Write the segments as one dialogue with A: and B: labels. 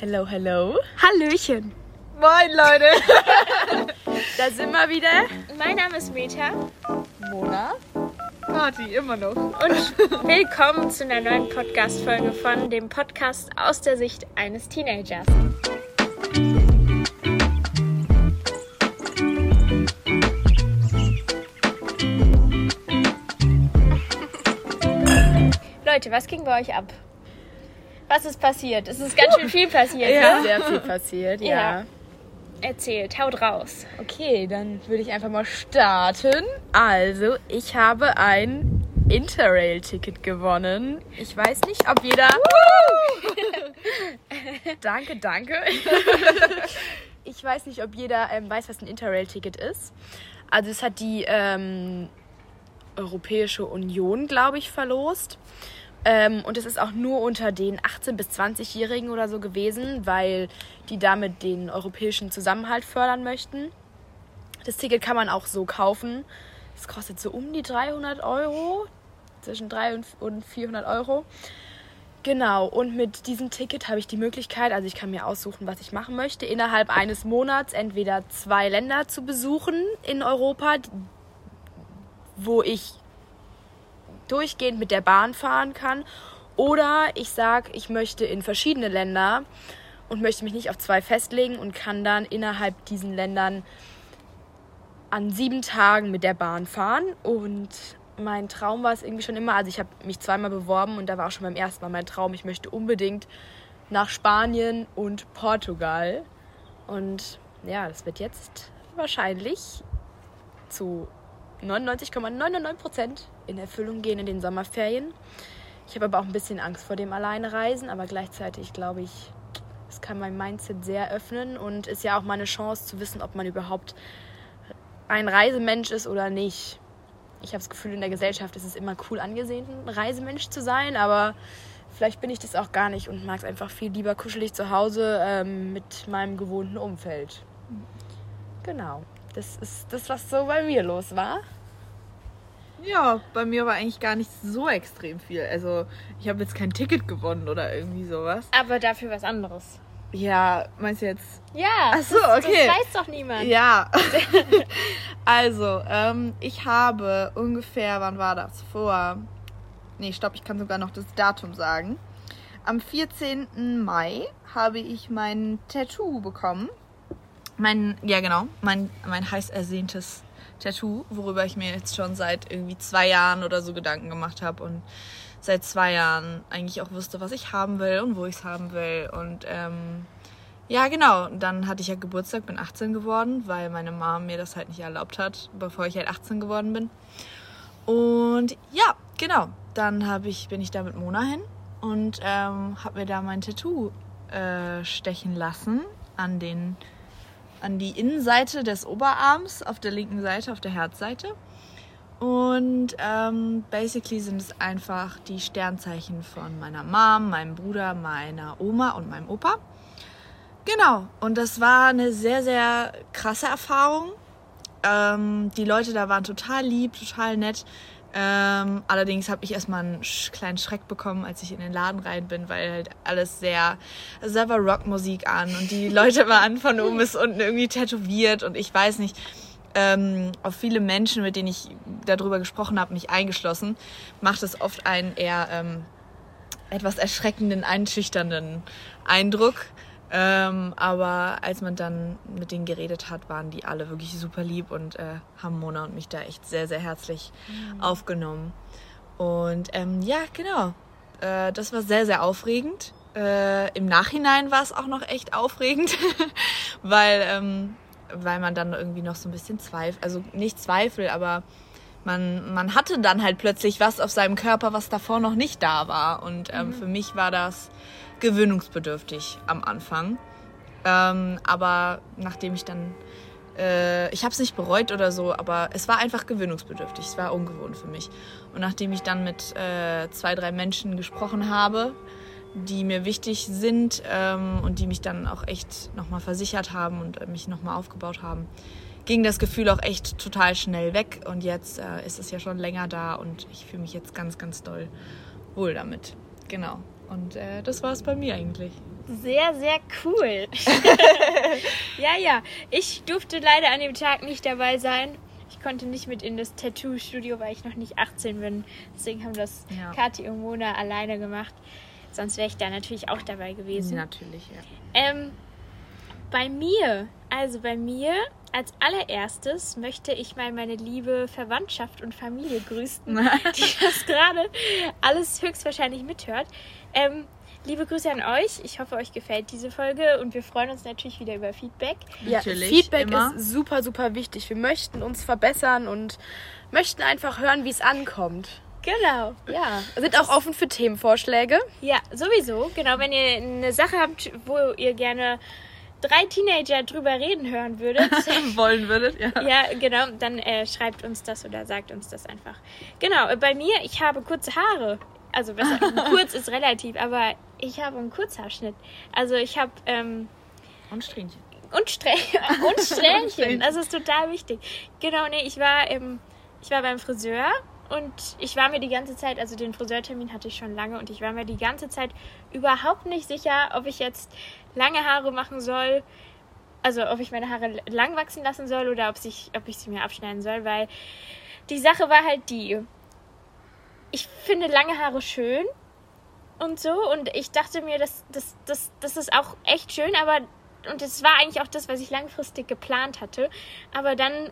A: Hello, hello.
B: Hallöchen.
A: Moin, Leute. da sind wir wieder.
B: Mein Name ist Meta
A: Mona.
C: Party, immer noch.
B: und willkommen zu einer neuen Podcast-Folge von dem Podcast aus der Sicht eines Teenagers. Leute, was ging bei euch ab? Was ist passiert? Es ist ganz schön viel passiert.
A: Ja,
B: ne?
A: sehr viel passiert, ja.
B: Ja. Erzählt, haut raus.
A: Okay, dann würde ich einfach mal starten. Also, ich habe ein Interrail-Ticket gewonnen. Ich weiß nicht, ob jeder. danke, danke. ich weiß nicht, ob jeder ähm, weiß, was ein Interrail-Ticket ist. Also, es hat die ähm, Europäische Union, glaube ich, verlost. Ähm, und es ist auch nur unter den 18- bis 20-Jährigen oder so gewesen, weil die damit den europäischen Zusammenhalt fördern möchten. Das Ticket kann man auch so kaufen. Es kostet so um die 300 Euro, zwischen 300 und 400 Euro. Genau, und mit diesem Ticket habe ich die Möglichkeit, also ich kann mir aussuchen, was ich machen möchte, innerhalb eines Monats entweder zwei Länder zu besuchen in Europa, wo ich durchgehend mit der Bahn fahren kann. Oder ich sage, ich möchte in verschiedene Länder und möchte mich nicht auf zwei festlegen und kann dann innerhalb diesen Ländern an sieben Tagen mit der Bahn fahren. Und mein Traum war es irgendwie schon immer, also ich habe mich zweimal beworben und da war auch schon beim ersten Mal mein Traum, ich möchte unbedingt nach Spanien und Portugal. Und ja, das wird jetzt wahrscheinlich zu 99,99 Prozent in Erfüllung gehen in den Sommerferien. Ich habe aber auch ein bisschen Angst vor dem Alleinereisen, aber gleichzeitig glaube ich, es kann mein Mindset sehr öffnen und ist ja auch mal eine Chance zu wissen, ob man überhaupt ein Reisemensch ist oder nicht. Ich habe das Gefühl, in der Gesellschaft ist es immer cool angesehen, ein Reisemensch zu sein, aber vielleicht bin ich das auch gar nicht und mag es einfach viel lieber kuschelig zu Hause ähm, mit meinem gewohnten Umfeld. Genau. Das ist das, was so bei mir los war.
C: Ja, bei mir war eigentlich gar nicht so extrem viel. Also, ich habe jetzt kein Ticket gewonnen oder irgendwie sowas.
B: Aber dafür was anderes.
C: Ja, meinst du jetzt?
B: Ja,
C: Ach so,
B: das,
C: okay.
B: das weiß doch niemand.
C: Ja. also, ähm, ich habe ungefähr, wann war das? Vor. Nee, stopp, ich kann sogar noch das Datum sagen. Am 14. Mai habe ich mein Tattoo bekommen. Mein, ja genau, mein, mein heiß ersehntes Tattoo, worüber ich mir jetzt schon seit irgendwie zwei Jahren oder so Gedanken gemacht habe und seit zwei Jahren eigentlich auch wusste, was ich haben will und wo ich es haben will. Und ähm, ja, genau, dann hatte ich ja Geburtstag, bin 18 geworden, weil meine Mom mir das halt nicht erlaubt hat, bevor ich halt 18 geworden bin. Und ja, genau, dann ich, bin ich da mit Mona hin und ähm, habe mir da mein Tattoo äh, stechen lassen an den an die Innenseite des Oberarms auf der linken Seite, auf der Herzseite. Und ähm, basically sind es einfach die Sternzeichen von meiner Mom, meinem Bruder, meiner Oma und meinem Opa. Genau, und das war eine sehr, sehr krasse Erfahrung. Ähm, die Leute da waren total lieb, total nett. Ähm, allerdings habe ich erstmal einen kleinen Schreck bekommen, als ich in den Laden rein bin, weil halt alles sehr, also da war Rockmusik an und die Leute waren von oben bis unten irgendwie tätowiert und ich weiß nicht, ähm, auf viele Menschen, mit denen ich darüber gesprochen habe, mich eingeschlossen, macht es oft einen eher ähm, etwas erschreckenden, einschüchternden Eindruck. Ähm, aber als man dann mit denen geredet hat, waren die alle wirklich super lieb und äh, haben Mona und mich da echt sehr, sehr herzlich aufgenommen. Und ähm, ja, genau. Äh, das war sehr, sehr aufregend. Äh, Im Nachhinein war es auch noch echt aufregend, weil, ähm, weil man dann irgendwie noch so ein bisschen Zweifel, also nicht Zweifel, aber man, man hatte dann halt plötzlich was auf seinem Körper, was davor noch nicht da war. Und ähm, für mich war das gewöhnungsbedürftig am Anfang. Ähm, aber nachdem ich dann, äh, ich habe es nicht bereut oder so, aber es war einfach gewöhnungsbedürftig. Es war ungewohnt für mich. Und nachdem ich dann mit äh, zwei, drei Menschen gesprochen habe, die mir wichtig sind ähm, und die mich dann auch echt nochmal versichert haben und äh, mich nochmal aufgebaut haben, ging das Gefühl auch echt total schnell weg. Und jetzt äh, ist es ja schon länger da und ich fühle mich jetzt ganz, ganz doll wohl damit. Genau. Und äh, das war es bei mir eigentlich.
B: Sehr, sehr cool. ja, ja. Ich durfte leider an dem Tag nicht dabei sein. Ich konnte nicht mit in das Tattoo-Studio, weil ich noch nicht 18 bin. Deswegen haben das
C: Ja.
B: Kathi und Mona alleine gemacht. Sonst wäre ich da natürlich auch dabei gewesen.
C: Natürlich, ja.
B: Ähm, bei mir, also bei mir, als allererstes möchte ich mal meine liebe Verwandtschaft und Familie grüßen, die das gerade alles höchstwahrscheinlich mithört. Ähm, liebe Grüße an euch. Ich hoffe, euch gefällt diese Folge und wir freuen uns natürlich wieder über Feedback.
A: Ja,
C: Natürlich,
A: Feedback
C: immer.
A: ist super, super wichtig. Wir möchten uns verbessern und möchten einfach hören, wie es ankommt.
B: Genau.
A: Ja, sind auch offen für Themenvorschläge.
B: Ja, sowieso. Genau, wenn ihr eine Sache habt, wo ihr gerne drei Teenager drüber reden hören würdet,
C: Wollen würdet, ja.
B: Ja, genau, dann äh, schreibt uns das oder sagt uns das einfach. Genau, bei mir, ich habe kurze Haare. Also besser, kurz ist relativ, aber ich habe einen Kurzhaarschnitt. Also ich habe ähm,
C: Und Strähnchen.
B: und, Strä und Strähnchen.
C: Strähnchen.
B: Das ist total wichtig. Genau, nee, ich war, ähm, ich war beim Friseur und ich war mir die ganze Zeit, also den Friseurtermin hatte ich schon lange und ich war mir die ganze Zeit überhaupt nicht sicher, ob ich jetzt lange Haare machen soll. Also ob ich meine Haare lang wachsen lassen soll oder ob, sich, ob ich sie mir abschneiden soll, weil die Sache war halt die. Ich finde lange Haare schön und so und ich dachte mir, das, das, das, das ist auch echt schön, aber und es war eigentlich auch das, was ich langfristig geplant hatte. Aber dann,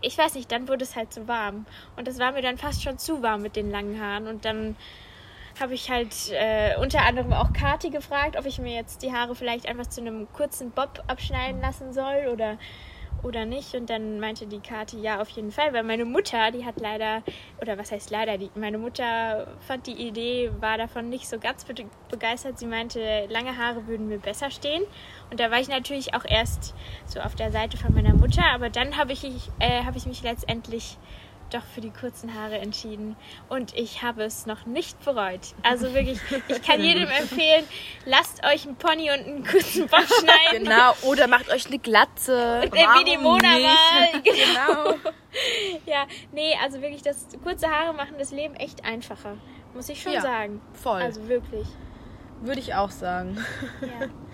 B: ich weiß nicht, dann wurde es halt zu warm. Und es war mir dann fast schon zu warm mit den langen Haaren. Und dann habe ich halt äh, unter anderem auch Kati gefragt, ob ich mir jetzt die Haare vielleicht einfach zu einem kurzen Bob abschneiden lassen soll oder, oder nicht. Und dann meinte die Kati, ja, auf jeden Fall, weil meine Mutter, die hat leider, oder was heißt leider, die, meine Mutter fand die Idee, war davon nicht so ganz be begeistert. Sie meinte, lange Haare würden mir besser stehen. Und da war ich natürlich auch erst so auf der Seite von meiner Mutter, aber dann habe ich, äh, habe ich mich letztendlich doch für die kurzen Haare entschieden und ich habe es noch nicht bereut. Also wirklich, ich kann jedem empfehlen, lasst euch einen Pony und einen kurzen Bob schneiden.
A: Genau, oder macht euch eine Glatze.
B: Äh, Wie die Mona mal. Genau.
A: Genau.
B: Ja, nee, also wirklich, das kurze Haare machen das Leben echt einfacher. Muss ich schon
A: Ja,
B: sagen.
A: voll.
B: Also wirklich.
A: Würde ich auch sagen.
B: Ja.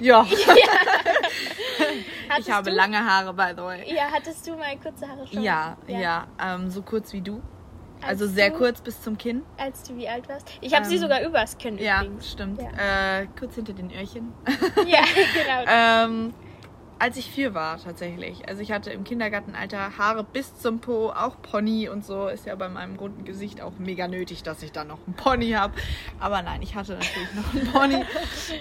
C: Ja, ich habe
B: du,
C: lange Haare, by the way.
B: Ja, hattest du mal kurze Haare schon?
C: Ja, ja, ähm, so kurz wie du. Also
B: Als
C: sehr
B: du-
C: kurz bis zum Kinn.
B: Als du wie alt warst? Ich habe sie
C: Ähm,
B: sogar übers Kinn
C: Ja,
B: übrigens.
C: stimmt.
B: Ja.
C: Äh, kurz hinter den Öhrchen.
B: Ja, genau.
C: ähm, als ich vier war, tatsächlich. Also ich hatte im Kindergartenalter Haare bis zum Po, auch Pony und so. Ist ja bei meinem runden Gesicht auch mega nötig, dass ich da noch einen Pony habe. Aber nein, ich hatte natürlich noch einen Pony.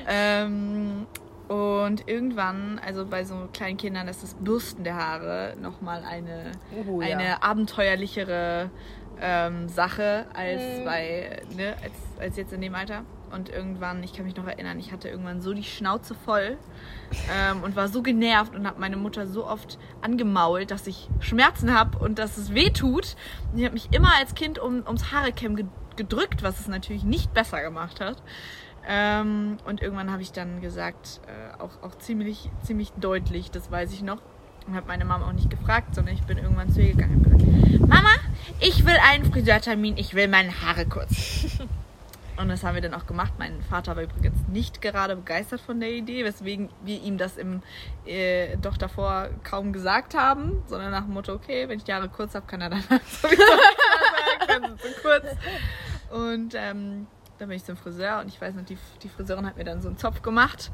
C: ähm, und irgendwann, also bei so kleinen Kindern, ist das Bürsten der Haare nochmal eine,
A: Oh, ja.
C: eine abenteuerlichere ähm, Sache als
B: Mhm.
C: bei, ne, als, als jetzt in dem Alter. Und irgendwann, ich kann mich noch erinnern, ich hatte irgendwann so die Schnauze voll ähm, und war so genervt und habe meine Mutter so oft angemault, dass ich Schmerzen habe und dass es weh tut. Und ich habe mich immer als Kind um, ums Haarekämm ge- gedrückt, was es natürlich nicht besser gemacht hat. Ähm, und irgendwann habe ich dann gesagt, äh, auch, auch ziemlich, ziemlich deutlich, das weiß ich noch, und habe meine Mama auch nicht gefragt, sondern ich bin irgendwann zu ihr gegangen und gesagt, Mama, ich will einen Friseurtermin, ich will meine Haare kurz. Und das haben wir dann auch gemacht. Mein Vater war übrigens nicht gerade begeistert von der Idee, weswegen wir ihm das im, äh, doch davor kaum gesagt haben, sondern nach dem Motto, okay, wenn ich die Haare kurz habe, kann er dann sowieso sagen, dann sind kurz. Und ähm, dann bin ich zum Friseur und ich weiß noch, die, die Friseurin hat mir dann so einen Zopf gemacht.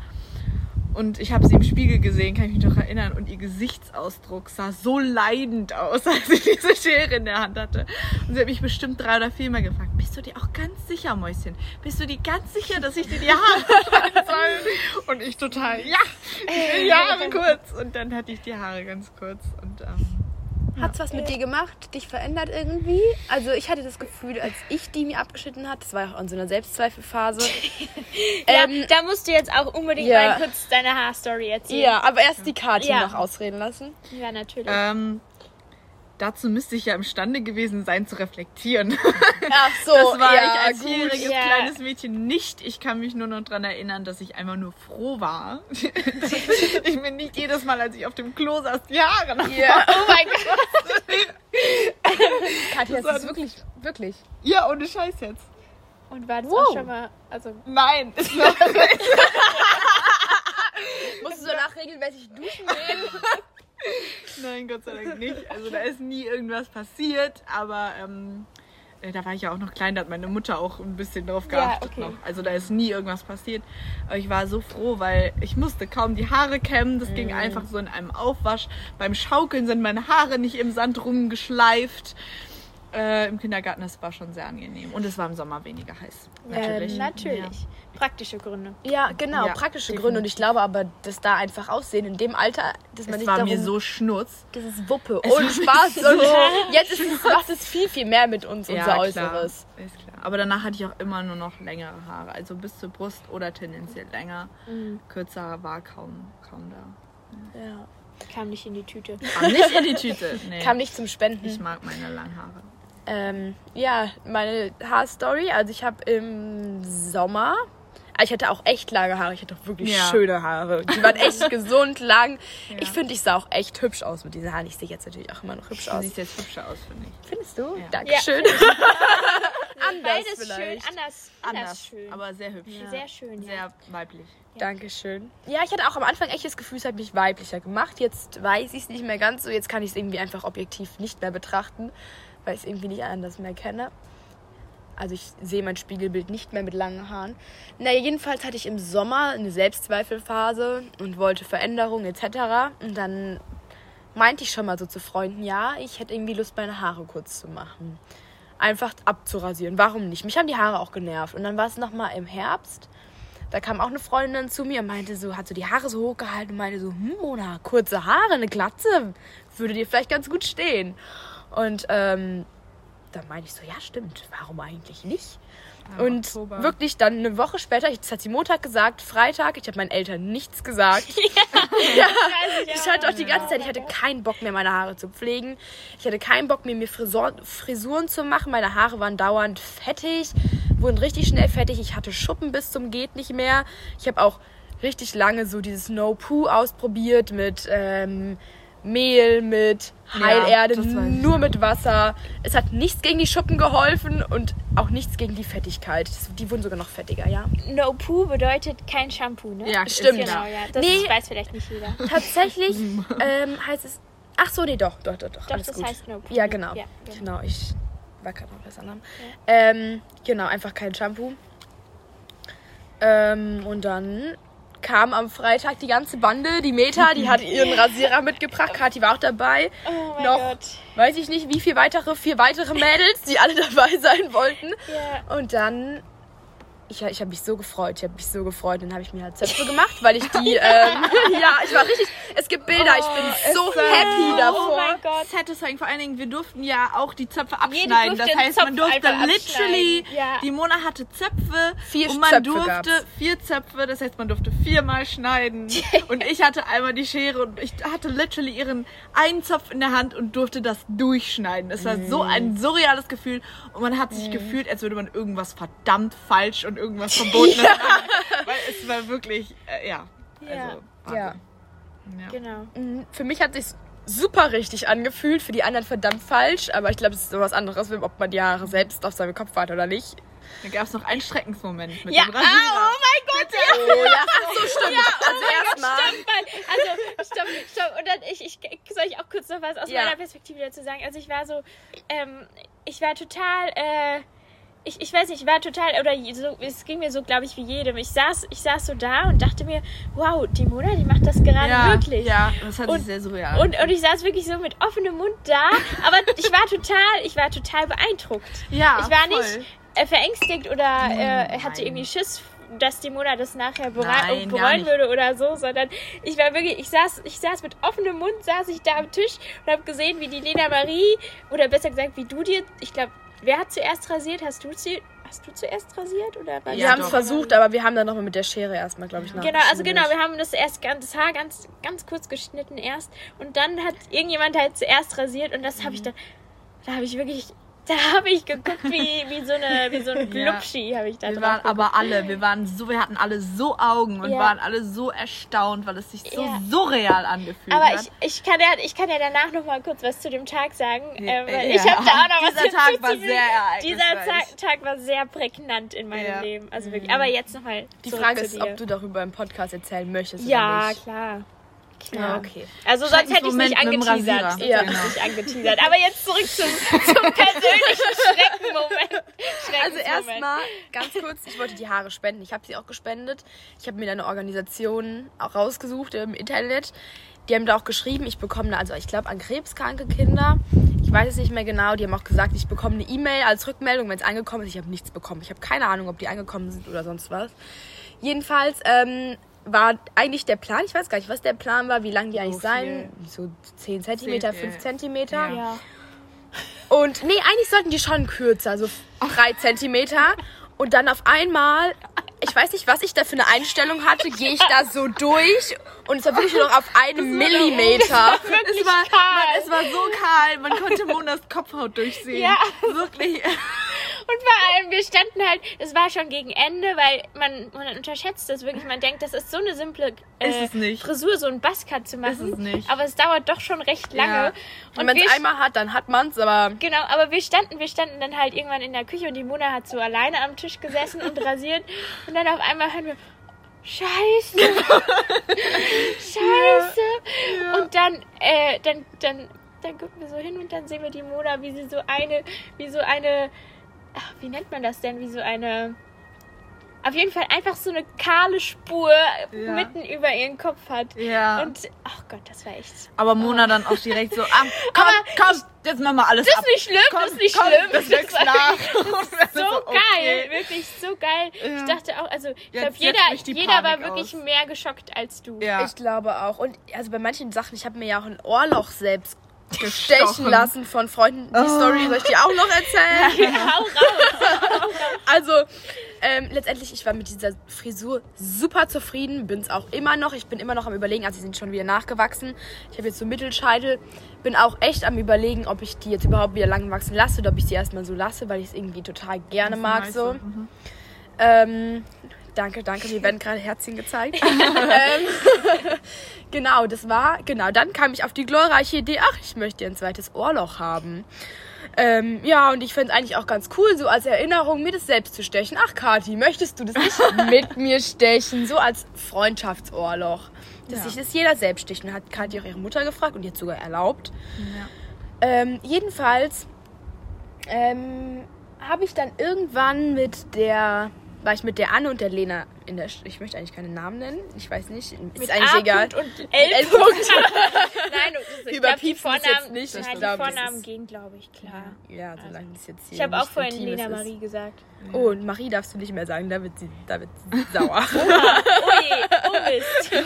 C: Und ich habe sie im Spiegel gesehen, kann ich mich noch erinnern. Und ihr Gesichtsausdruck sah so leidend aus, als sie diese Schere in der Hand hatte. Und sie hat mich bestimmt drei oder viermal gefragt, bist du dir auch ganz sicher, Mäuschen? Bist du dir ganz sicher, dass ich dir die Haare schneiden soll? Und ich total, ja, ich will die Haare kurz. Und dann hatte ich die Haare ganz kurz. Und ähm,
A: Hat's was mit dir gemacht? Dich verändert irgendwie? Also ich hatte das Gefühl, als ich die mir abgeschnitten hat, das war ja auch in so einer Selbstzweifelphase.
B: ja,
A: ähm,
B: da musst du jetzt auch unbedingt
A: ja.
B: mal kurz deine Haarstory erzählen.
A: ja, aber erst die Kati
B: Ja.
A: noch ausreden lassen.
B: Ja, natürlich.
C: ähm, dazu müsste ich ja imstande gewesen sein zu reflektieren.
A: Ach so,
C: Das war
A: ja,
C: ich als
A: gut.
C: vierjähriges
B: ja.
C: kleines Mädchen nicht. Ich kann mich nur noch daran erinnern, dass ich einfach nur froh war. ich bin nicht jedes Mal, als ich auf dem Klo saß, die Haare nach
A: Ja.
B: oh mein Gott.
A: Katja,
C: Das
A: ist wirklich, wirklich.
C: Ja, ohne Scheiß jetzt.
B: Und war das
A: Wow.
B: auch schon mal, also
C: Nein.
A: Musst du danach regelmäßig duschen gehen?
C: Nein, Gott sei Dank nicht. Also da ist nie irgendwas passiert, aber ähm, äh, da war ich ja auch noch klein, da hat meine Mutter auch ein bisschen drauf
B: Ja,
C: geachtet
B: okay.
C: noch. Also da ist nie irgendwas passiert. Aber ich war so froh, weil ich musste kaum die Haare kämmen. Das ging einfach so in einem Aufwasch. Beim Schaukeln sind meine Haare nicht im Sand rumgeschleift. Äh, Im Kindergarten, das war schon sehr angenehm. Und es war im Sommer weniger heiß. Natürlich.
B: Ähm, natürlich. Praktische Gründe.
A: Ja, genau,
C: Ja,
A: praktische
C: definitiv.
A: Gründe. Und ich glaube aber, dass da einfach aussehen in dem Alter, dass man
C: Es
A: sich
C: war
A: darum,
C: mir so schnurz.
A: das ist Wuppe
C: Es
A: und Spaß.
C: so-
A: Und jetzt ist es, macht es viel, viel mehr mit uns, unser
C: klar.
A: Äußeres.
C: Ist klar. Aber danach hatte ich auch immer nur noch längere Haare. Also bis zur Brust oder tendenziell länger.
A: Mhm.
C: Kürzer war kaum, kaum da.
A: Ja.
B: Kam nicht in die Tüte.
C: Aber nicht in die Tüte. Nee.
A: Kam nicht zum Spenden.
C: Ich mag meine langen Haare.
A: Ähm, ja, meine Haarstory. Also ich habe im Sommer, ah, ich hatte auch echt lange Haare. Ich hatte auch wirklich
C: Ja.
A: schöne Haare. Die waren echt gesund, lang. Ich finde, ich sah auch echt hübsch aus mit diesen Haaren. Ich sehe jetzt natürlich auch immer noch hübsch
C: Du
A: aus.
C: siehst jetzt hübscher aus, finde ich.
A: Findest du?
C: Ja.
A: Dankeschön. Anders
B: Beides schön,
A: vielleicht.
B: anders, anders, schön.
C: aber sehr hübsch.
B: Sehr schön, ja.
C: Sehr weiblich.
A: Dankeschön. Ja, ich hatte auch am Anfang echt das Gefühl, es hat mich weiblicher gemacht. Jetzt weiß ich es nicht mehr ganz so. Jetzt kann ich es irgendwie einfach objektiv nicht mehr betrachten, weil ich es irgendwie nicht anders mehr kenne. Also ich sehe mein Spiegelbild nicht mehr mit langen Haaren. Naja, jedenfalls hatte ich im Sommer eine Selbstzweifelphase und wollte Veränderungen etc. Und dann meinte ich schon mal so zu Freunden, ja, ich hätte irgendwie Lust, meine Haare kurz zu machen. Einfach abzurasieren. Warum nicht? Mich haben die Haare auch genervt. Und dann war es nochmal im Herbst. Da kam auch eine Freundin zu mir und meinte so, hat so die Haare so hochgehalten und meinte so, hm, Mona, kurze Haare, eine Glatze, würde dir vielleicht ganz gut stehen. Und ähm, dann meinte ich so, ja, stimmt, warum eigentlich nicht?
C: Ja,
A: und
C: Oktober.
A: wirklich dann eine Woche später, ich- das hat sie Montag gesagt, Freitag, ich habe meinen Eltern nichts gesagt. ja, ich hatte auch die ganze Zeit, ich hatte keinen Bock mehr, meine Haare zu pflegen. Ich hatte keinen Bock mehr, mir Frisur, Frisuren zu machen. Meine Haare waren dauernd fettig, wurden richtig schnell fettig. Ich hatte Schuppen bis zum geht nicht mehr. Ich habe auch richtig lange so dieses No-Poo ausprobiert mit ähm, Mehl, mit
C: Ja,
A: Heilerde,
C: ich
A: nur mit Wasser. Es hat nichts gegen die Schuppen geholfen und auch nichts gegen die Fettigkeit. Die wurden sogar noch fettiger, ja.
B: No Poo bedeutet kein Shampoo, ne?
C: Ja,
A: Stimmt.
B: Genau, ja. Das
A: Nee.
B: weiß vielleicht nicht jeder.
A: Tatsächlich ähm, heißt es. Ach so, nee, doch, doch, doch, doch.
B: Doch,
A: alles
B: das
A: gut.
B: heißt No Poo.
A: Ja, genau.
B: Ja, genau.
A: Genau, ich war gerade noch was anderem. Ähm, genau, einfach kein Shampoo. Ähm, und dann kam am Freitag die ganze Bande, die Meta, die hat ihren Rasierer mitgebracht. Kathi war auch dabei.
B: Oh mein
A: noch,
B: Gott.
A: weiß ich nicht, wie viel weitere, vier weitere Mädels, die alle dabei sein wollten.
B: Ja.
A: Und dann, ich, ich habe mich so gefreut, ich habe mich so gefreut. Dann habe ich mir halt Zöpfe gemacht, weil ich die, ähm, ja, ich war richtig, es gibt Bilder, ich bin so
C: es war
A: happy
C: so-
A: davor.
B: Oh mein Gott.
C: Satisfying. Vor allen Dingen, wir durften ja auch die Zöpfe abschneiden. Das heißt, man durfte literally.
B: Ja.
C: die Mona hatte Zöpfe
A: Vier
C: und man
A: Zöpfe
C: durfte
A: gab's.
C: vier Zöpfe. Das heißt, man durfte viermal schneiden. und ich hatte einmal die Schere und ich hatte literally ihren einen Zopf in der Hand und durfte das durchschneiden. Es war so
A: Mhm.
C: ein surreales Gefühl und man hat sich gefühlt, als würde man irgendwas verdammt falsch und irgendwas Verbotenes machen. Weil es war wirklich, äh, ja. Also,
A: Ja.
C: Ja.
B: Genau.
A: Mhm, Für mich hat sich super richtig angefühlt, für die anderen verdammt falsch, aber ich glaube, es ist so was anderes, ob man die Haare selbst auf seinem Kopf hat oder nicht.
C: Da gab es noch einen Schreckensmoment mit
B: Ja,
C: dem
B: ah,
C: Rasierer.
B: oh mein Gott, ja.
A: Oh ja, ach so stimmt. also erstmal.
B: Mal. Also, stopp, stopp. Und dann, ich, ich, soll ich auch kurz noch was aus
A: Ja.
B: meiner Perspektive dazu sagen? Also, ich war so, ähm, ich war total, äh, ich, ich weiß nicht, ich war total, oder so, es ging mir so, glaube ich, wie jedem. Ich saß, ich saß so da und dachte mir, wow, die Mona, die macht das gerade
C: ja,
B: wirklich.
C: Ja, das hat
B: Und-
C: sich sehr surreal.
B: Und, und ich saß wirklich so mit offenem Mund da, aber ich war total, ich war total beeindruckt.
C: ja,
B: ich war
C: voll.
B: nicht äh, verängstigt oder äh,
C: Nein.
B: hatte irgendwie Schiss, dass die Mona das nachher
C: Nein,
B: bereuen würde oder so, sondern ich war wirklich, ich saß, ich saß mit offenem Mund, saß ich da am Tisch und habe gesehen, wie die Lena Marie, oder besser gesagt, wie du dir, ich glaube, wer hat zuerst rasiert? Hast du, zu, hast du zuerst rasiert? Oder war
A: Wir haben es versucht, aber wir haben dann nochmal mit der Schere erstmal, glaube ich, nach.
B: Genau, also genau, wir haben das erst das Haar ganz, ganz kurz geschnitten erst und dann hat irgendjemand halt zuerst rasiert und das habe ich dann, da habe ich wirklich Da habe ich geguckt, wie, wie so eine wie so ein
C: Ja.
B: Glubschi habe ich da
C: Wir
B: drauf
C: waren
B: geguckt.
C: aber alle, wir waren so, wir hatten alle so Augen und
B: Ja.
C: waren alle so erstaunt, weil es sich so
B: Ja.
C: surreal angefühlt
B: Aber
C: hat.
B: ich, ich, kann ja, ich kann ja danach noch mal kurz was zu dem Tag sagen.
C: Ja,
B: äh, weil
C: ja.
B: Ich habe da auch noch was
C: Dieser Tag war sehr
B: Dieser. Tag, Tag war sehr prägnant in meinem
C: Ja.
B: Leben. Also wirklich. Aber jetzt nochmal.
A: Die Frage ist, ob du darüber im Podcast erzählen möchtest
B: Ja,
A: oder
B: klar.
A: Ja, okay.
B: Also sonst hätte ich es nicht angeteasert.
A: Ja.
B: es nicht angeteasert. Aber jetzt zurück zum, zum persönlichen Schreckenmoment.
A: Also erstmal ganz kurz, ich wollte die Haare spenden. Ich habe sie auch gespendet. Ich habe mir da eine Organisation auch rausgesucht im Internet. Die haben da auch geschrieben, ich bekomme da, also ich glaube an krebskranke Kinder. Ich weiß es nicht mehr genau. Die haben auch gesagt, ich bekomme eine E-Mail als Rückmeldung, wenn es angekommen ist. Ich habe nichts bekommen. Ich habe keine Ahnung, ob die angekommen sind oder sonst was. Jedenfalls ähm, war eigentlich der Plan, ich weiß gar nicht, was der Plan war, wie lang die eigentlich
C: viel.
A: sein. So 10 Zentimeter,
C: Zehn,
A: 5
C: ja.
A: Zentimeter.
C: Ja.
B: Ja.
A: Und nee, eigentlich sollten die schon kürzer, so drei Zentimeter. Und dann auf einmal, ich weiß nicht, was ich da für eine Einstellung hatte, gehe ich da so durch und es war wirklich nur noch auf einen Millimeter.
C: es, war,
B: kahl.
C: man, es war so kahl, man konnte Monas Kopfhaut durchsehen.
B: Ja.
C: Wirklich.
B: Und vor allem, wir standen halt, es war schon gegen Ende, weil man, man unterschätzt das wirklich. Man denkt, das ist so eine simple äh,
C: Ist es nicht.
B: Frisur, so ein Buzzcut zu machen.
C: Ist es nicht.
B: Aber es dauert doch schon recht lange.
C: Ja.
A: Und wenn es einmal hat, dann hat man es, aber
B: Genau, aber wir standen, wir standen dann halt irgendwann in der Küche und die Mona hat so alleine am Tisch gesessen und rasiert und dann auf einmal hören wir Scheiße, Scheiße. Und dann, äh, dann, dann, dann gucken wir so hin und dann sehen wir die Mona, wie sie so eine, wie so eine, ach, wie nennt man das denn, wie so eine auf jeden Fall einfach so eine kahle Spur
C: Ja.
B: mitten über ihren Kopf hat.
C: Ja.
B: Und, ach Gott, das war echt.
C: aber Mona dann auch direkt so, ah, komm,
B: Aber
C: komm, jetzt machen wir alles
B: Das
C: ab.
B: ist nicht schlimm,
C: komm,
B: das ist nicht
C: komm,
B: schlimm.
C: Das wächst
B: war
C: nach.
B: so geil, wirklich so geil.
C: Ja.
B: Ich dachte auch, also ich glaube, jeder, jeder war wirklich
C: aus.
B: mehr geschockt als du.
C: Ja.
A: ich glaube auch. Und also bei manchen Sachen, ich habe mir ja auch ein Ohrloch selbst
C: Gestochen.
A: stechen lassen von Freunden. Die Story soll ich dir auch noch erzählen?
B: Hau raus.
A: Also, ähm, letztendlich, ich war mit dieser Frisur super zufrieden, bin es auch immer noch. Ich bin immer noch am überlegen, also sie sind schon wieder nachgewachsen. Ich habe jetzt so Mittelscheitel, bin auch echt am überlegen, ob ich die jetzt überhaupt wieder lang wachsen lasse oder ob ich sie erstmal so lasse, weil ich es irgendwie total gerne mag so.
C: Mhm.
A: Ähm, danke, danke, mir werden gerade Herzchen gezeigt. ähm, genau, das war, genau, dann kam ich auf die glorreiche Idee, ach, ich möchte ein zweites Ohrloch haben. Ähm, ja, und ich fände es eigentlich auch ganz cool, so als Erinnerung, mir das selbst zu stechen. Ach, Kathi, möchtest du das nicht mit mir stechen? So als Freundschaftsohrloch. Dass
C: Ja.
A: sich das jeder selbst sticht. Und hat Kathi auch ihre Mutter gefragt und hat sogar erlaubt.
C: Ja.
A: Ähm, jedenfalls ähm, habe ich dann irgendwann mit der, war ich mit der Anne und der Lena in der, Sch- ich möchte eigentlich keine Namen nennen, ich weiß nicht, ist
B: Mit
A: eigentlich
B: A.
A: egal.
B: und L.
A: L.
B: Nein, glaube, die
A: Überpiepsen ist jetzt nicht, ich
B: nein, die Vornamen gehen, glaube ich, klar.
A: Ja, solange das jetzt hier
B: Ich habe auch vorhin Lena
A: ist.
B: Marie gesagt.
A: Oh, und Marie darfst du nicht mehr sagen, da wird sie, da wird sie sauer.
B: Oh je, oh Mist.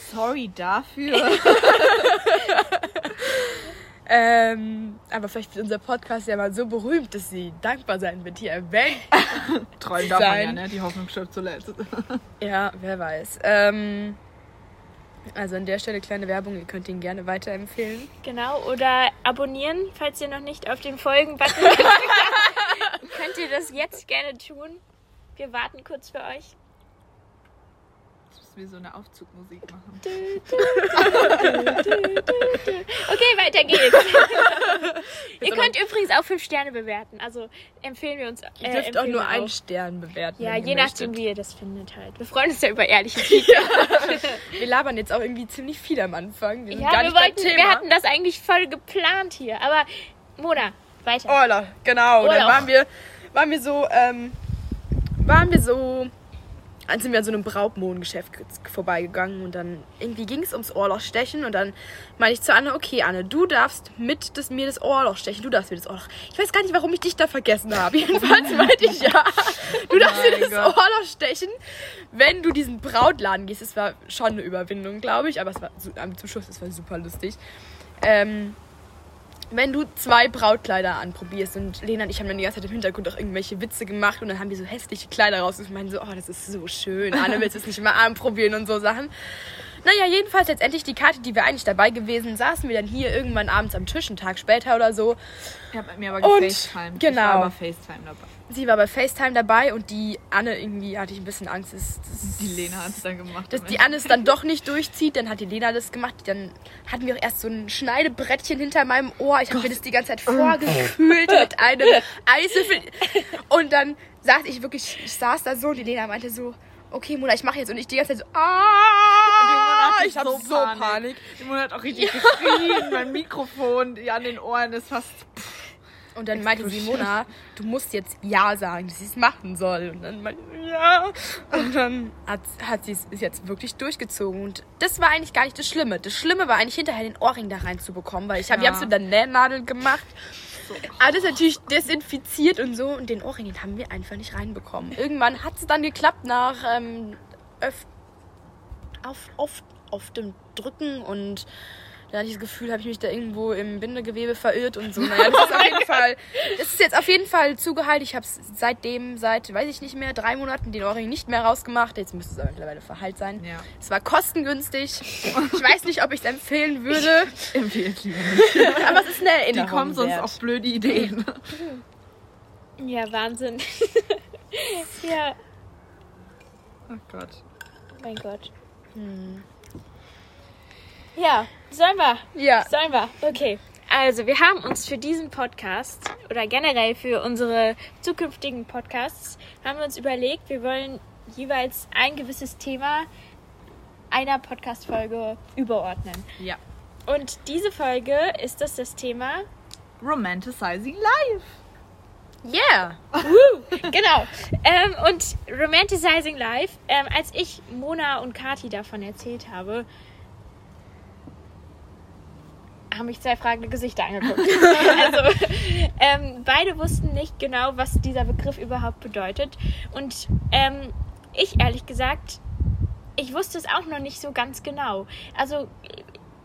C: Sorry dafür.
A: Ähm, aber vielleicht wird unser Podcast ja mal so berühmt, dass sie dankbar sein wird, hier erwähnt.
C: Träumen darf man ja, ne? Die Hoffnung stirbt zuletzt.
A: Ja, wer weiß. Ähm, also an der Stelle kleine Werbung, ihr könnt ihn gerne weiterempfehlen.
B: Genau, oder abonnieren, falls ihr noch nicht auf den Folgen-Button. Könnt ihr das jetzt gerne tun. Wir warten kurz für euch.
C: Wir so eine Aufzugmusik machen.
B: Okay, weiter geht's. ihr könnt übrigens auch fünf Sterne bewerten. Also empfehlen wir uns. Äh,
A: Ihr dürft auch nur
B: wir
A: einen Stern bewerten.
B: Ja, je nachdem, wie ihr das findet halt. Wir freuen uns ja über ehrliche Feedback.
A: Wir labern jetzt auch irgendwie ziemlich viel am Anfang. Wir sind
B: Ja,
A: gar
B: wir, wollten,
A: Thema.
B: wir hatten das eigentlich voll geplant hier. Aber Mona, weiter.
A: Orla, genau. Und dann waren wir, waren wir so, ähm, waren wir so, dann sind wir an so einem Brautmohngeschäft ge- vorbeigegangen und dann irgendwie ging es ums Ohrloch stechen und dann meine ich zu Anne, okay Anne, du darfst mit das, mir das Ohrloch stechen, du darfst mir das Ohrloch. Ich weiß gar nicht, warum ich dich da vergessen habe. Jedenfalls meinte ich ja, du darfst mir das
C: Gott.
A: Ohrloch stechen, wenn du diesen Brautladen gehst. Es war schon eine Überwindung, glaube ich, aber es war zum Schluss, es war super lustig. Ähm, wenn du zwei Brautkleider anprobierst und Lena und ich haben dann die ganze Zeit im Hintergrund auch irgendwelche Witze gemacht und dann haben wir so hässliche Kleider raus und ich meinen so, oh, das ist so schön, Anne willst du es nicht mal anprobieren und so Sachen. Naja, jedenfalls letztendlich die Karte, die wir eigentlich dabei gewesen, saßen wir dann hier irgendwann abends am Tisch, einen Tag später oder so.
C: Ich habe mir aber gefacetimed.
A: genau.
C: Ich war aber FaceTime dabei.
A: Sie war bei FaceTime dabei und die Anne, irgendwie hatte ich ein bisschen Angst, dass, dass,
C: Die Lena hat es dann gemacht.
A: dass die. Anne es dann doch nicht durchzieht. Dann hat die Lena das gemacht. Dann hatten wir auch erst so ein Schneidebrettchen hinter meinem Ohr. Ich habe mir das die ganze Zeit vorgefühlt mit einem Eiswürfel. Und dann saß ich wirklich, ich saß da so und die Lena meinte so, okay Mona, ich mache jetzt. Und ich die ganze Zeit so, ah, ich habe so Panik.
C: Die Mona hat auch richtig geschrien. mein Mikrofon an den Ohren ist fast.
A: Und dann meinte sie, Mona, du musst jetzt Ja sagen, dass sie es machen soll. Und dann meinte ich, ja. Und dann hat, hat sie es jetzt wirklich durchgezogen. Und das war eigentlich gar nicht das Schlimme. Das Schlimme war eigentlich hinterher den Ohrring da reinzubekommen, weil ich habe
C: Ja.
A: hab so eine Nähnadel gemacht. Alles natürlich desinfiziert und so. Und den Ohrring, den haben wir einfach nicht reinbekommen. Irgendwann hat es dann geklappt nach ähm, öf auf, auf, auf dem Drücken und da hatte ich das Gefühl, habe ich mich da irgendwo im Bindegewebe verirrt und so. Naja, das ist auf jeden Fall, das ist jetzt auf jeden Fall zugeheilt. Ich habe es seitdem, seit, weiß ich nicht mehr, drei Monaten den Ohrring nicht mehr rausgemacht. Jetzt müsste es aber mittlerweile verheilt sein.
C: Ja.
A: Es war kostengünstig. Ich weiß nicht, ob ich es empfehlen würde,
C: Empfiehlt lieber nicht.
A: aber es ist eine
C: Die
A: Erinnerung
C: kommen sonst
A: wert.
C: auf blöde Ideen.
B: Ja, Wahnsinn. ja,
C: Oh Gott.
B: mein Gott. Hm. Ja, sollen wir?
A: Ja.
B: Sollen wir? Okay. Also, wir haben uns für diesen Podcast oder generell für unsere zukünftigen Podcasts haben wir uns überlegt, wir wollen jeweils ein gewisses Thema einer Podcast-Folge überordnen.
C: Ja.
B: Und diese Folge ist das das Thema.
C: Romanticizing Life.
A: Yeah.
B: Woo, genau. Ähm, und Romanticizing Life, ähm, als ich Mona und Kati davon erzählt habe, haben mich zwei fragende Gesichter angeguckt. also, ähm, beide wussten nicht genau, was dieser Begriff überhaupt bedeutet. Und ähm, ich, ehrlich gesagt, ich wusste es auch noch nicht so ganz genau. Also,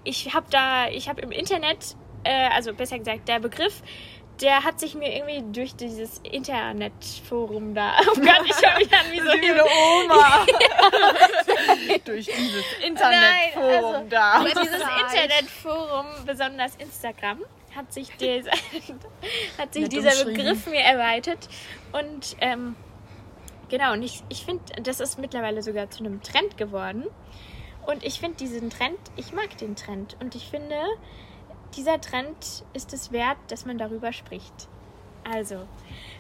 B: ich habe da, ich habe im Internet, äh, also besser gesagt, der Begriff, der hat sich mir irgendwie durch dieses Internetforum da. Oh Gott, ich höre mich an wie so
C: Liebe Oma. Durch dieses Internetforum
B: also,
C: da.
B: Über dieses Internetforum, besonders Instagram, hat sich, dieser, hat sich dieser. Begriff mir erweitert. Und ähm, genau, und ich, ich finde, das ist mittlerweile sogar zu einem Trend geworden. Und ich finde diesen Trend, ich mag den Trend. Und ich finde, dieser Trend ist es wert, dass man darüber spricht. Also,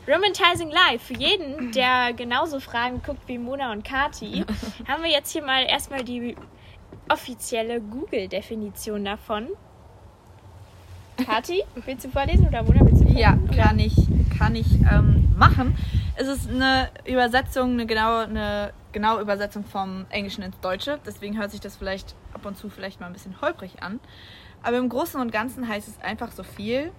B: Romantizing Life. Für jeden, der genauso Fragen guckt wie Mona und Kati, haben wir jetzt hier mal erstmal die offizielle Google-Definition davon. Kati, willst du vorlesen oder Mona willst du vorlesen?
C: Ja,
B: Oder-
C: kann ich, kann ich ähm, machen. Es ist eine Übersetzung, eine genaue, eine genaue Übersetzung vom Englischen ins Deutsche. Deswegen hört sich das vielleicht ab und zu vielleicht mal ein bisschen holprig an. Aber im Großen und Ganzen heißt es einfach so viel.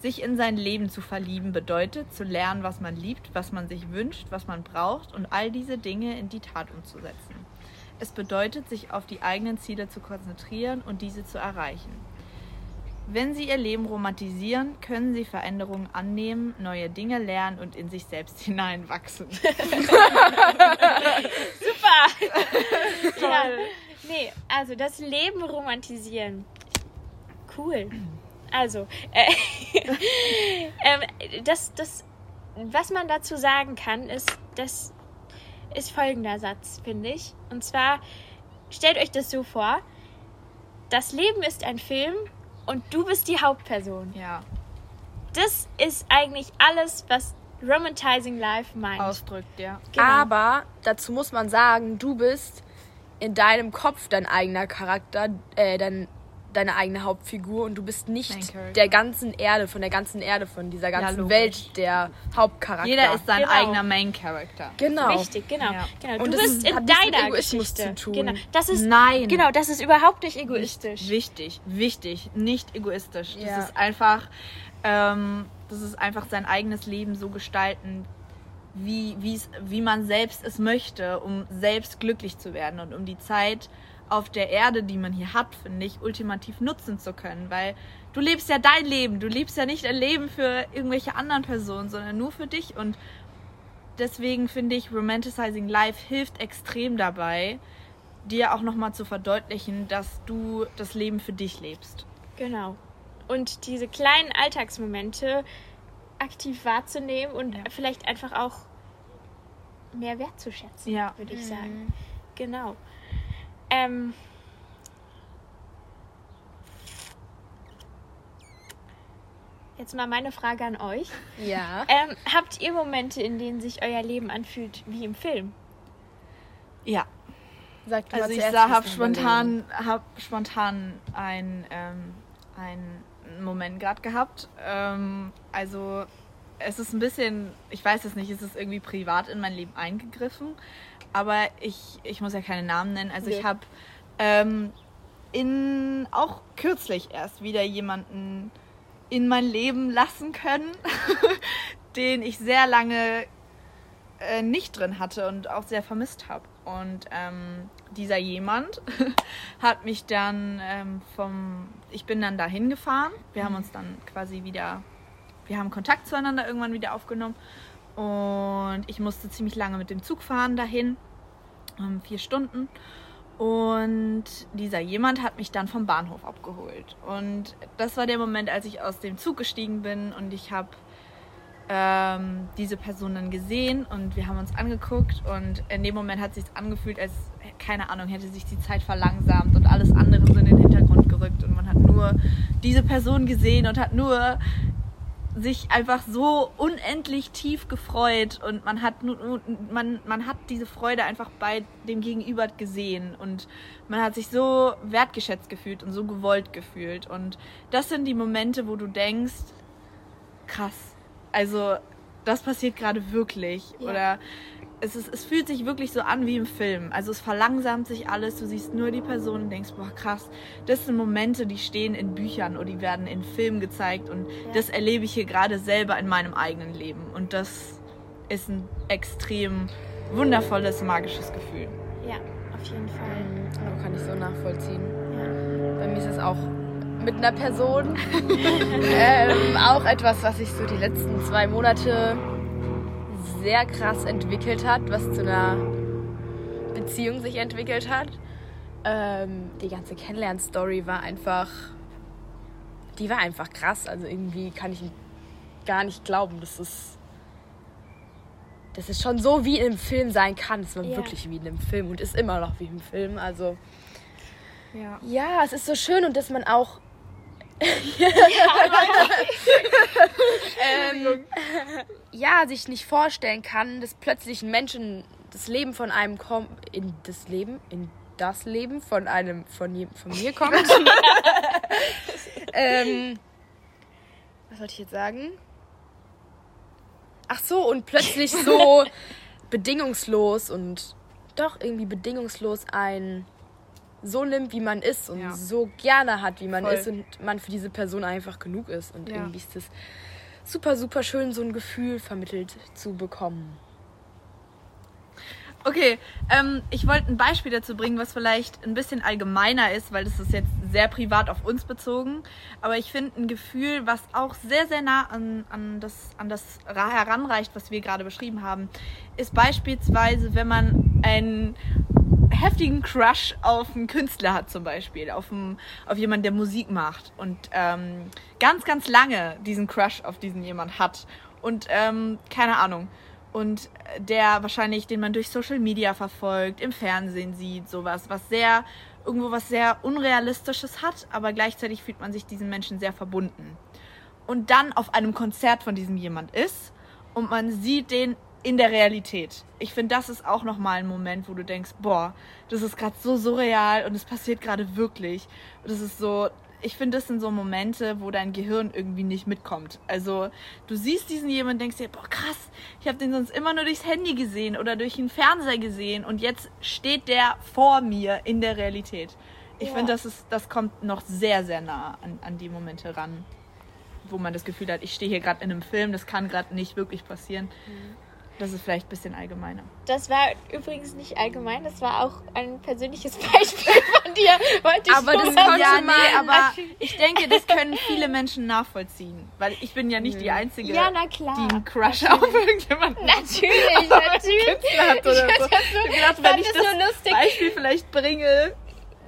C: Sich in sein Leben zu verlieben bedeutet, zu lernen, was man liebt, was man sich wünscht, was man braucht und all diese Dinge in die Tat umzusetzen. Es bedeutet, sich auf die eigenen Ziele zu konzentrieren und diese zu erreichen. Wenn Sie Ihr Leben romantisieren, können Sie Veränderungen annehmen, neue Dinge lernen und in sich selbst hineinwachsen.
B: Ja. Nee, also das Leben romantisieren. Cool. Also, äh, ähm, das, das, was man dazu sagen kann, ist, das ist folgender Satz, finde ich. Und zwar, stellt euch das so vor, das Leben ist ein Film und du bist die Hauptperson.
C: Ja,
B: Das ist eigentlich alles, was Romantizing Life meint.
C: ausdrückt, ja.
B: Genau.
A: Aber dazu muss man sagen, du bist in deinem Kopf dein eigener Charakter, äh, dein, deine eigene Hauptfigur und du bist nicht der ganzen Erde, von der ganzen Erde, von dieser ganzen
C: logisch.
A: Welt der Hauptcharakter.
C: Jeder ist sein
B: Genau.
C: eigener Main Character.
A: genau.
B: Richtig, genau.
C: Ja.
B: genau.
A: Und
B: du
A: das
B: bist
A: ist-
B: in deiner
A: Egoismus
B: Geschichte.
A: zu tun.
B: Genau. Das ist
C: Nein.
B: Genau, das ist überhaupt nicht egoistisch.
C: Wichtig, wichtig, nicht egoistisch. Das
A: Ja.
C: ist einfach, ähm, das ist einfach sein eigenes Leben so gestalten, wie, wie man selbst es möchte, um selbst glücklich zu werden und um die Zeit auf der Erde, die man hier hat, finde ich, ultimativ nutzen zu können. Weil du lebst ja dein Leben, du lebst ja nicht ein Leben für irgendwelche anderen Personen, sondern nur für dich. Und deswegen finde ich, Romanticizing Life hilft extrem dabei, dir auch nochmal zu verdeutlichen, dass du das Leben für dich lebst.
B: Genau. Und diese kleinen Alltagsmomente aktiv wahrzunehmen und
C: Ja.
B: vielleicht einfach auch mehr wertzuschätzen,
C: Ja.
B: würde ich
A: Mhm.
B: sagen. Genau. Ähm, jetzt mal meine Frage an euch.
A: Ja.
B: Ähm, habt ihr Momente, in denen sich euer Leben anfühlt wie im Film?
C: Ja,
A: Sag du
C: also ich sah, hab spontan, hab spontan ein, ähm, einen Moment gerade gehabt. Ähm, also es ist ein bisschen, ich weiß es nicht, es ist irgendwie privat in mein Leben eingegriffen. Aber ich, ich muss ja keine Namen nennen. Also ich
A: Nee.
C: habe ähm, in auch kürzlich erst wieder jemanden in mein Leben lassen können, den ich sehr lange äh, nicht drin hatte und auch sehr vermisst habe. Und ähm, dieser jemand hat mich dann ähm, vom, ich bin dann dahin gefahren. Wir haben uns dann quasi wieder, wir haben Kontakt zueinander irgendwann wieder aufgenommen. Und ich musste ziemlich lange mit dem Zug fahren dahin, ähm, vier Stunden. Und dieser jemand hat mich dann vom Bahnhof abgeholt. Und das war der Moment, als ich aus dem Zug gestiegen bin und ich habe ähm, diese Person dann gesehen und wir haben uns angeguckt und in dem Moment hat sich angefühlt, als keine Ahnung, hätte sich die Zeit verlangsamt und alles andere so in den Hintergrund gerückt und man hat nur diese Person gesehen und hat nur sich einfach so unendlich tief gefreut und man hat man, man hat diese Freude einfach bei dem Gegenüber gesehen und man hat sich so wertgeschätzt gefühlt und so gewollt gefühlt und das sind die Momente, wo du denkst, krass, also das passiert gerade wirklich
B: Ja.
C: oder es, ist, es fühlt sich wirklich so an wie im Film. Also es verlangsamt sich alles, du siehst nur die Person und denkst, boah krass, das sind Momente, die stehen in Büchern oder die werden in Filmen gezeigt und das erlebe ich hier gerade selber in meinem eigenen Leben und das ist ein extrem wundervolles, magisches Gefühl.
B: Ja, auf jeden Fall.
A: Mhm, kann ich so nachvollziehen.
B: Ja.
A: Bei mir ist es auch mit einer Person ähm, auch etwas, was sich so die letzten zwei Monate sehr krass entwickelt hat, was zu einer Beziehung sich entwickelt hat. Ähm, die ganze Kennenlern-Story war einfach, die war einfach krass. Also irgendwie kann ich gar nicht glauben, dass es, dass es schon so wie im Film sein kann. Es war
B: Ja.
A: wirklich wie in einem Film und ist immer noch wie im Film. Also
C: Ja.
A: ja, es ist so schön und dass man auch. ähm, ja, sich nicht vorstellen kann, dass plötzlich ein Menschen das Leben von einem kommt, in das Leben, in das Leben von einem, von, je- von mir kommt. ähm, was wollte ich jetzt sagen? Ach so, und plötzlich so bedingungslos und doch irgendwie bedingungslos ein so nimmt, wie man ist und
C: Ja.
A: so gerne hat, wie man
C: Voll.
A: ist und man für diese Person einfach genug ist. Und
C: Ja.
A: irgendwie ist es super, super schön, so ein Gefühl vermittelt zu bekommen.
C: Okay, ähm, ich wollte ein Beispiel dazu bringen, was vielleicht ein bisschen allgemeiner ist, weil das ist jetzt sehr privat auf uns bezogen. Aber ich finde ein Gefühl, was auch sehr, sehr nah an, an, das, an das ra- heranreicht, was wir gerade beschrieben haben, ist beispielsweise, wenn man einen heftigen Crush auf einen Künstler hat zum Beispiel, auf, einen, auf jemanden, der Musik macht und ähm, ganz, ganz lange diesen Crush auf diesen jemand hat und ähm, keine Ahnung und der wahrscheinlich, den man durch Social Media verfolgt, im Fernsehen sieht, sowas, was sehr, irgendwo was sehr Unrealistisches hat, aber gleichzeitig fühlt man sich diesen Menschen sehr verbunden. Und dann auf einem Konzert von diesem jemand ist und man sieht den in der Realität. Ich finde, das ist auch nochmal ein Moment, wo du denkst, boah, das ist gerade so surreal und es passiert gerade wirklich. Und das ist so, ich finde, das sind so Momente, wo dein Gehirn irgendwie nicht mitkommt. Also du siehst diesen jemanden und denkst dir, boah, krass, ich habe den sonst immer nur durchs Handy gesehen oder durch den Fernseher gesehen und jetzt steht der vor mir in der Realität. Ich
B: Ja.
C: finde, das, ist, das kommt noch sehr, sehr nah an, an die Momente ran, wo man das Gefühl hat, ich stehe hier gerade in einem Film, das kann gerade nicht wirklich passieren. Das ist vielleicht ein bisschen allgemeiner.
B: Das war übrigens nicht allgemein, das war auch ein persönliches Beispiel von dir. Wollte ich
A: Aber das
B: mal
A: konnte
C: ja, nee, aber ich denke, das können viele Menschen nachvollziehen. Weil ich bin ja nicht die Einzige,
B: Ja, na klar.
C: die einen Crush auf irgendjemanden
B: Natürlich, natürlich.
C: Künstler hat oder so. Ich gedacht, wenn ich
B: es
C: das
B: so lustig,
C: Beispiel vielleicht bringe.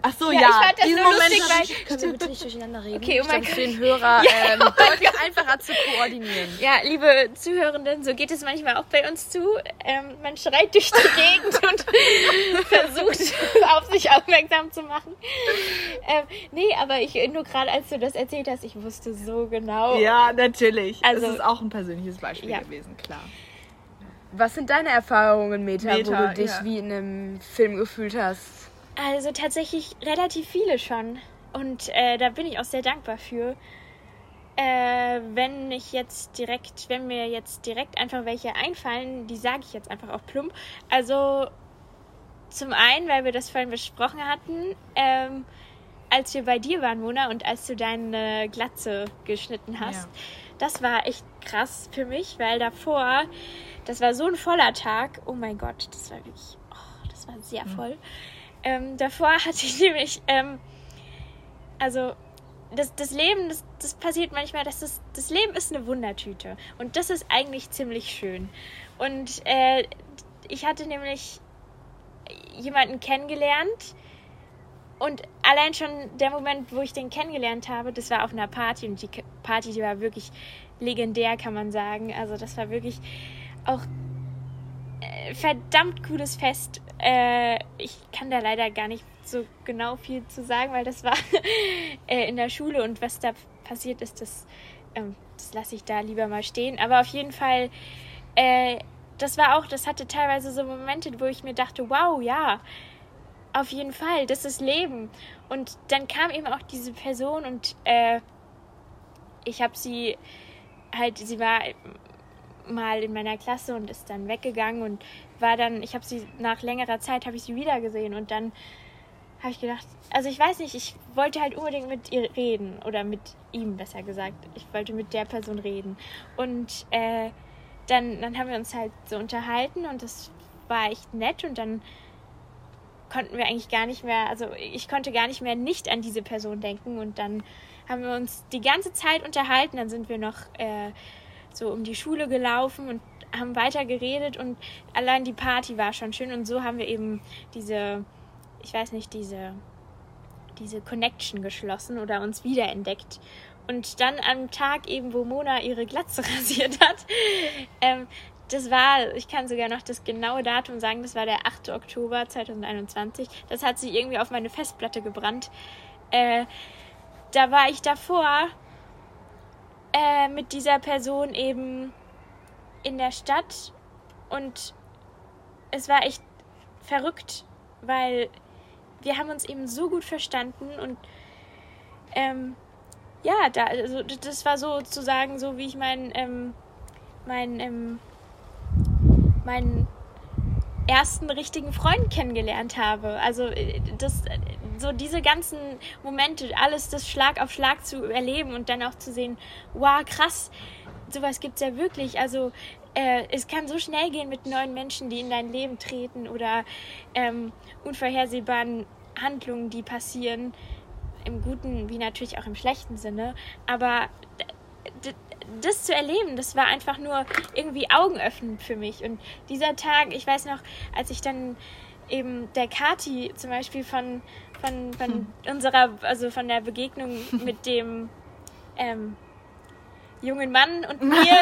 C: Ach so,
B: Ja,
C: ja.
B: ich fand das
C: diesen
B: nur
C: Moment
B: lustig, weil-
C: ich-
A: Können wir bitte nicht durcheinander reden?
B: Okay, oh mein
A: für den Hörer ähm, deutlich einfacher zu koordinieren.
B: Ja, liebe Zuhörenden, so geht es manchmal auch bei uns zu. Ähm, man schreit durch die Gegend und versucht, auf sich aufmerksam zu machen. Ähm, nee, aber ich nur gerade, als du das erzählt hast, ich wusste so genau.
C: Ja, natürlich.
B: Also-
C: es ist auch ein persönliches Beispiel
B: Ja.
C: gewesen, klar.
A: Was sind deine Erfahrungen, Meta, wo
C: Meta,
A: du dich
C: ja.
A: wie in einem Film gefühlt hast?
B: Also tatsächlich relativ viele schon. Und äh, da bin ich auch sehr dankbar für. Äh, wenn ich jetzt direkt, wenn mir jetzt direkt einfach welche einfallen, die sage ich jetzt einfach auch plump. Also zum einen, weil wir das vorhin besprochen hatten, ähm, als wir bei dir waren, Mona, und als du deine Glatze geschnitten hast.
C: Ja.
B: Das war echt krass für mich, weil davor, das war so ein voller Tag. Oh mein Gott, das war wirklich, oh, das war sehr voll. Ähm, davor hatte ich nämlich, ähm, also das, das Leben, das, das passiert manchmal, dass das, das Leben ist eine Wundertüte. Und das ist eigentlich ziemlich schön. Und äh, ich hatte nämlich jemanden kennengelernt. Und allein schon der Moment, wo ich den kennengelernt habe, das war auf einer Party. Und die Party, die war wirklich legendär, kann man sagen. Also das war wirklich auch verdammt cooles Fest. Äh, ich kann da leider gar nicht so genau viel zu sagen, weil das war äh, in der Schule und was da passiert ist, das, ähm, das lasse ich da lieber mal stehen. Aber auf jeden Fall, äh, das war auch, das hatte teilweise so Momente, wo ich mir dachte, wow, ja, auf jeden Fall, das ist Leben. Und dann kam eben auch diese Person und äh, ich habe sie halt, sie war mal in meiner Klasse und ist dann weggegangen und war dann, ich habe sie nach längerer Zeit, habe ich sie wieder gesehen und dann habe ich gedacht, also ich weiß nicht, ich wollte halt unbedingt mit ihr reden oder mit ihm besser gesagt. Ich wollte mit der Person reden und äh, dann, dann haben wir uns halt so unterhalten und das war echt nett und dann konnten wir eigentlich gar nicht mehr, also ich konnte gar nicht mehr nicht an diese Person denken und dann haben wir uns die ganze Zeit unterhalten, dann sind wir noch äh, so um die Schule gelaufen und haben weiter geredet und allein die Party war schon schön und so haben wir eben diese, ich weiß nicht, diese, diese Connection geschlossen oder uns wiederentdeckt. Und dann am Tag eben, wo Mona ihre Glatze rasiert hat, ähm, das war, ich kann sogar noch das genaue Datum sagen, das war der 8. Oktober 2021. Das hat sie irgendwie auf meine Festplatte gebrannt. Äh, da war ich davor äh, mit dieser Person eben in der Stadt und es war echt verrückt, weil wir haben uns eben so gut verstanden und ähm, ja, da, also, das war sozusagen so, wie ich meinen ähm, mein, ähm, meinen ersten richtigen Freund kennengelernt habe. Also äh, das, äh, so diese ganzen Momente, alles das Schlag auf Schlag zu erleben und dann auch zu sehen, wow, krass, sowas gibt's ja wirklich. Also äh, es kann so schnell gehen mit neuen Menschen, die in dein Leben treten oder ähm, unvorhersehbaren Handlungen, die passieren. Im guten wie natürlich auch im schlechten Sinne. Aber das zu erleben, das war einfach nur irgendwie augenöffnend für mich. Und dieser Tag, ich weiß noch, als ich dann eben der Kati zum Beispiel von, von, von unserer, also von der Begegnung mit dem ähm, jungen Mann und mir.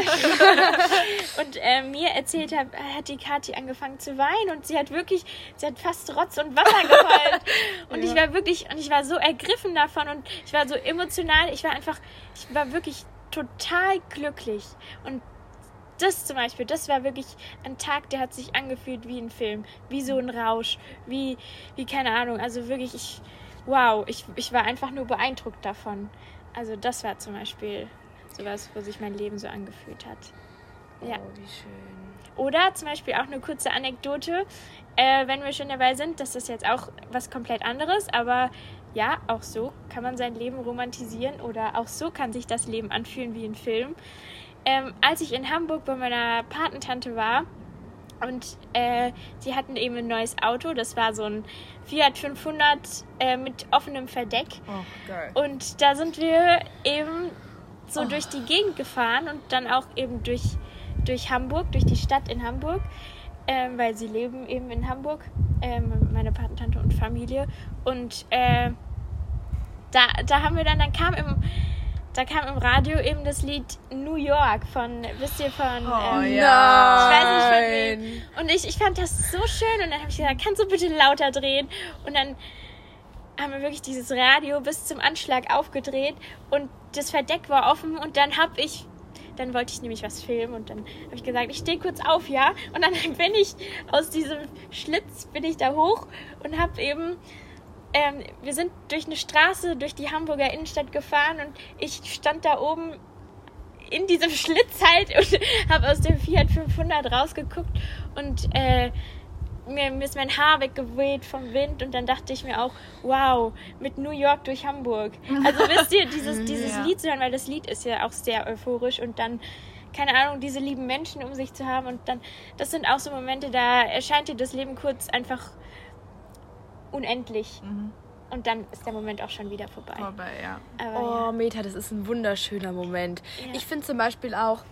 B: Und äh, mir erzählt habe, hat die Kathi angefangen zu weinen und sie hat wirklich, sie hat fast Rotz und Wasser geheult. Und ich war wirklich und ich war so ergriffen davon und ich war so emotional, ich war einfach, ich war wirklich total glücklich. Und das zum Beispiel, das war wirklich ein Tag, der hat sich angefühlt wie ein Film, wie so ein Rausch, wie, wie keine Ahnung, also wirklich, ich, wow, ich, ich war einfach nur beeindruckt davon. Also das war zum Beispiel sowas, wo sich mein Leben so angefühlt hat. Ja.
A: Oh, wie schön.
B: Oder zum Beispiel auch eine kurze Anekdote, äh, wenn wir schon dabei sind, das ist jetzt auch was komplett anderes, aber ja, auch so kann man sein Leben romantisieren oder auch so kann sich das Leben anfühlen wie ein Film. Ähm, als ich in Hamburg bei meiner Patentante war und äh, sie hatten eben ein neues Auto, das war so ein Fiat 500 äh, mit offenem Verdeck.
C: Oh, geil.
B: Und da sind wir eben so durch die Gegend gefahren und dann auch eben durch, durch Hamburg, durch die Stadt in Hamburg, ähm, weil sie leben eben in Hamburg, ähm, meine Patentante und Familie. Und äh, da, da haben wir dann, dann kam im, da kam im Radio eben das Lied New York von, wisst ihr, von.
C: Oh,
B: ähm,
C: ja.
B: Ich weiß nicht von wem. Und ich, ich fand das so schön und dann habe ich gesagt, kannst du bitte lauter drehen? Und dann haben wir wirklich dieses Radio bis zum Anschlag aufgedreht und das Verdeck war offen und dann habe ich dann wollte ich nämlich was filmen und dann habe ich gesagt, ich stehe kurz auf, ja. Und dann bin ich aus diesem Schlitz, bin ich da hoch und habe eben, ähm, wir sind durch eine Straße, durch die Hamburger Innenstadt gefahren und ich stand da oben in diesem Schlitz halt und habe aus dem Fiat 500 rausgeguckt und äh, mir, mir ist mein Haar weggeweht vom Wind und dann dachte ich mir auch, wow, mit New York durch Hamburg. Also wisst ihr, dieses, dieses
C: Ja.
B: Lied zu hören, weil das Lied ist ja auch sehr euphorisch und dann, keine Ahnung, diese lieben Menschen um sich zu haben und dann, das sind auch so Momente, da erscheint dir das Leben kurz einfach unendlich. Und dann ist der Moment auch schon wieder vorbei.
C: Vorbei, ja.
B: Aber
A: Oh, Meta, das ist ein wunderschöner Moment.
B: Ja.
A: Ich finde zum Beispiel auch,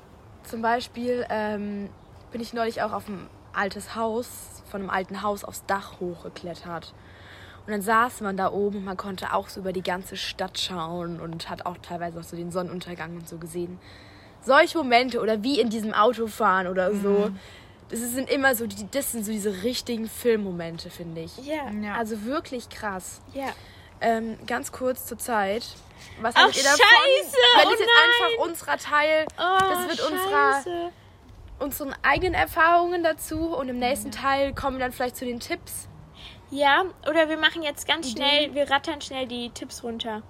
A: zum Beispiel ähm, bin ich neulich auch auf ein altes Haus, von einem alten Haus aufs Dach hochgeklettert. Und dann saß man da oben und man konnte auch so über die ganze Stadt schauen und hat auch teilweise auch so den Sonnenuntergang und so gesehen. Solche Momente oder wie in diesem Auto fahren oder so, das sind immer so, die, das sind so diese richtigen Filmmomente, finde ich.
B: ja, ja.
C: Ja.
A: Also wirklich krass.
B: ja.
A: Ähm, ganz kurz zur Zeit. Was
B: Ach,
A: ihr davon?
B: scheiße!
A: Wenn
B: Oh
A: es jetzt
B: nein!
A: einfach unserer Teil,
B: Oh,
A: das wird unserer, unseren eigenen Erfahrungen dazu und im nächsten Teil kommen wir dann vielleicht zu den Tipps.
B: Ja, oder wir machen jetzt ganz
A: Ideen?
B: schnell, wir rattern schnell die Tipps runter.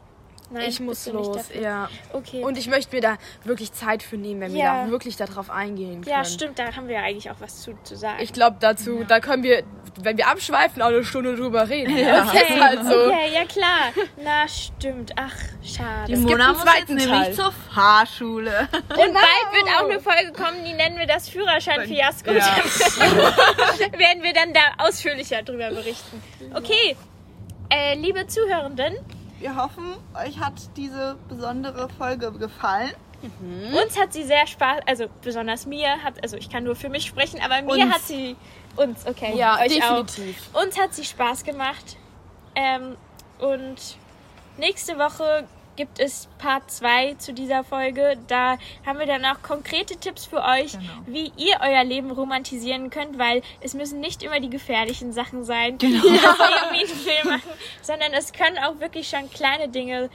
B: Nein,
A: ich muss los, ja.
B: Okay.
A: Und ich möchte mir da wirklich Zeit für nehmen, wenn wir
B: Ja.
A: da wirklich darauf eingehen können.
B: ja, stimmt, da haben wir ja eigentlich auch was zu, zu sagen.
A: Ich glaube dazu, da können wir, wenn wir abschweifen, auch eine Stunde drüber reden.
C: Ja.
A: Das ist halt so.
B: Okay, ja klar. Na, stimmt. Ach, schade.
C: Die
A: gibt
C: Mona
A: einen
C: muss
A: zweiten
C: jetzt nämlich
A: Teil.
C: zur Fahrschule.
B: Und bald wird auch eine Folge kommen, die nennen wir das Führerschein-Fiasko.
C: Ja.
B: werden wir dann da ausführlicher drüber berichten. Okay, äh, liebe Zuhörenden,
C: Wir hoffen, euch hat diese besondere Folge gefallen.
B: uns hat sie sehr Spaß, also besonders mir hat, also ich kann nur für mich sprechen, aber mir
C: Uns.
B: hat sie, uns, okay,
A: Ja,
B: euch
A: definitiv.
B: auch. Uns hat sie Spaß gemacht. Ähm, und nächste Woche gibt es Part 2 zu dieser Folge. Da haben wir dann auch konkrete Tipps für euch,
C: Genau.
B: wie ihr euer Leben romantisieren könnt, weil es müssen nicht immer die gefährlichen Sachen sein,
C: Genau.
B: die irgendwie einen Film machen, sondern es können auch wirklich schon kleine Dinge,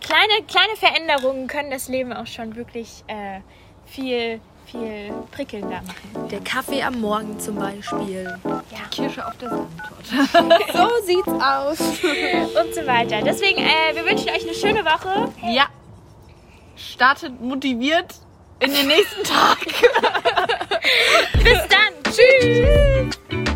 B: kleine, kleine Veränderungen können das Leben auch schon wirklich äh, viel, viel prickelnder machen.
A: Der Kaffee am Morgen zum Beispiel.
C: Kirsche auf der Sahnetorte.
A: So sieht's aus.
B: und so weiter. Deswegen, äh, wir wünschen euch eine schöne Woche.
C: Ja. Startet motiviert in den nächsten Tag.
B: Bis dann. Tschüss.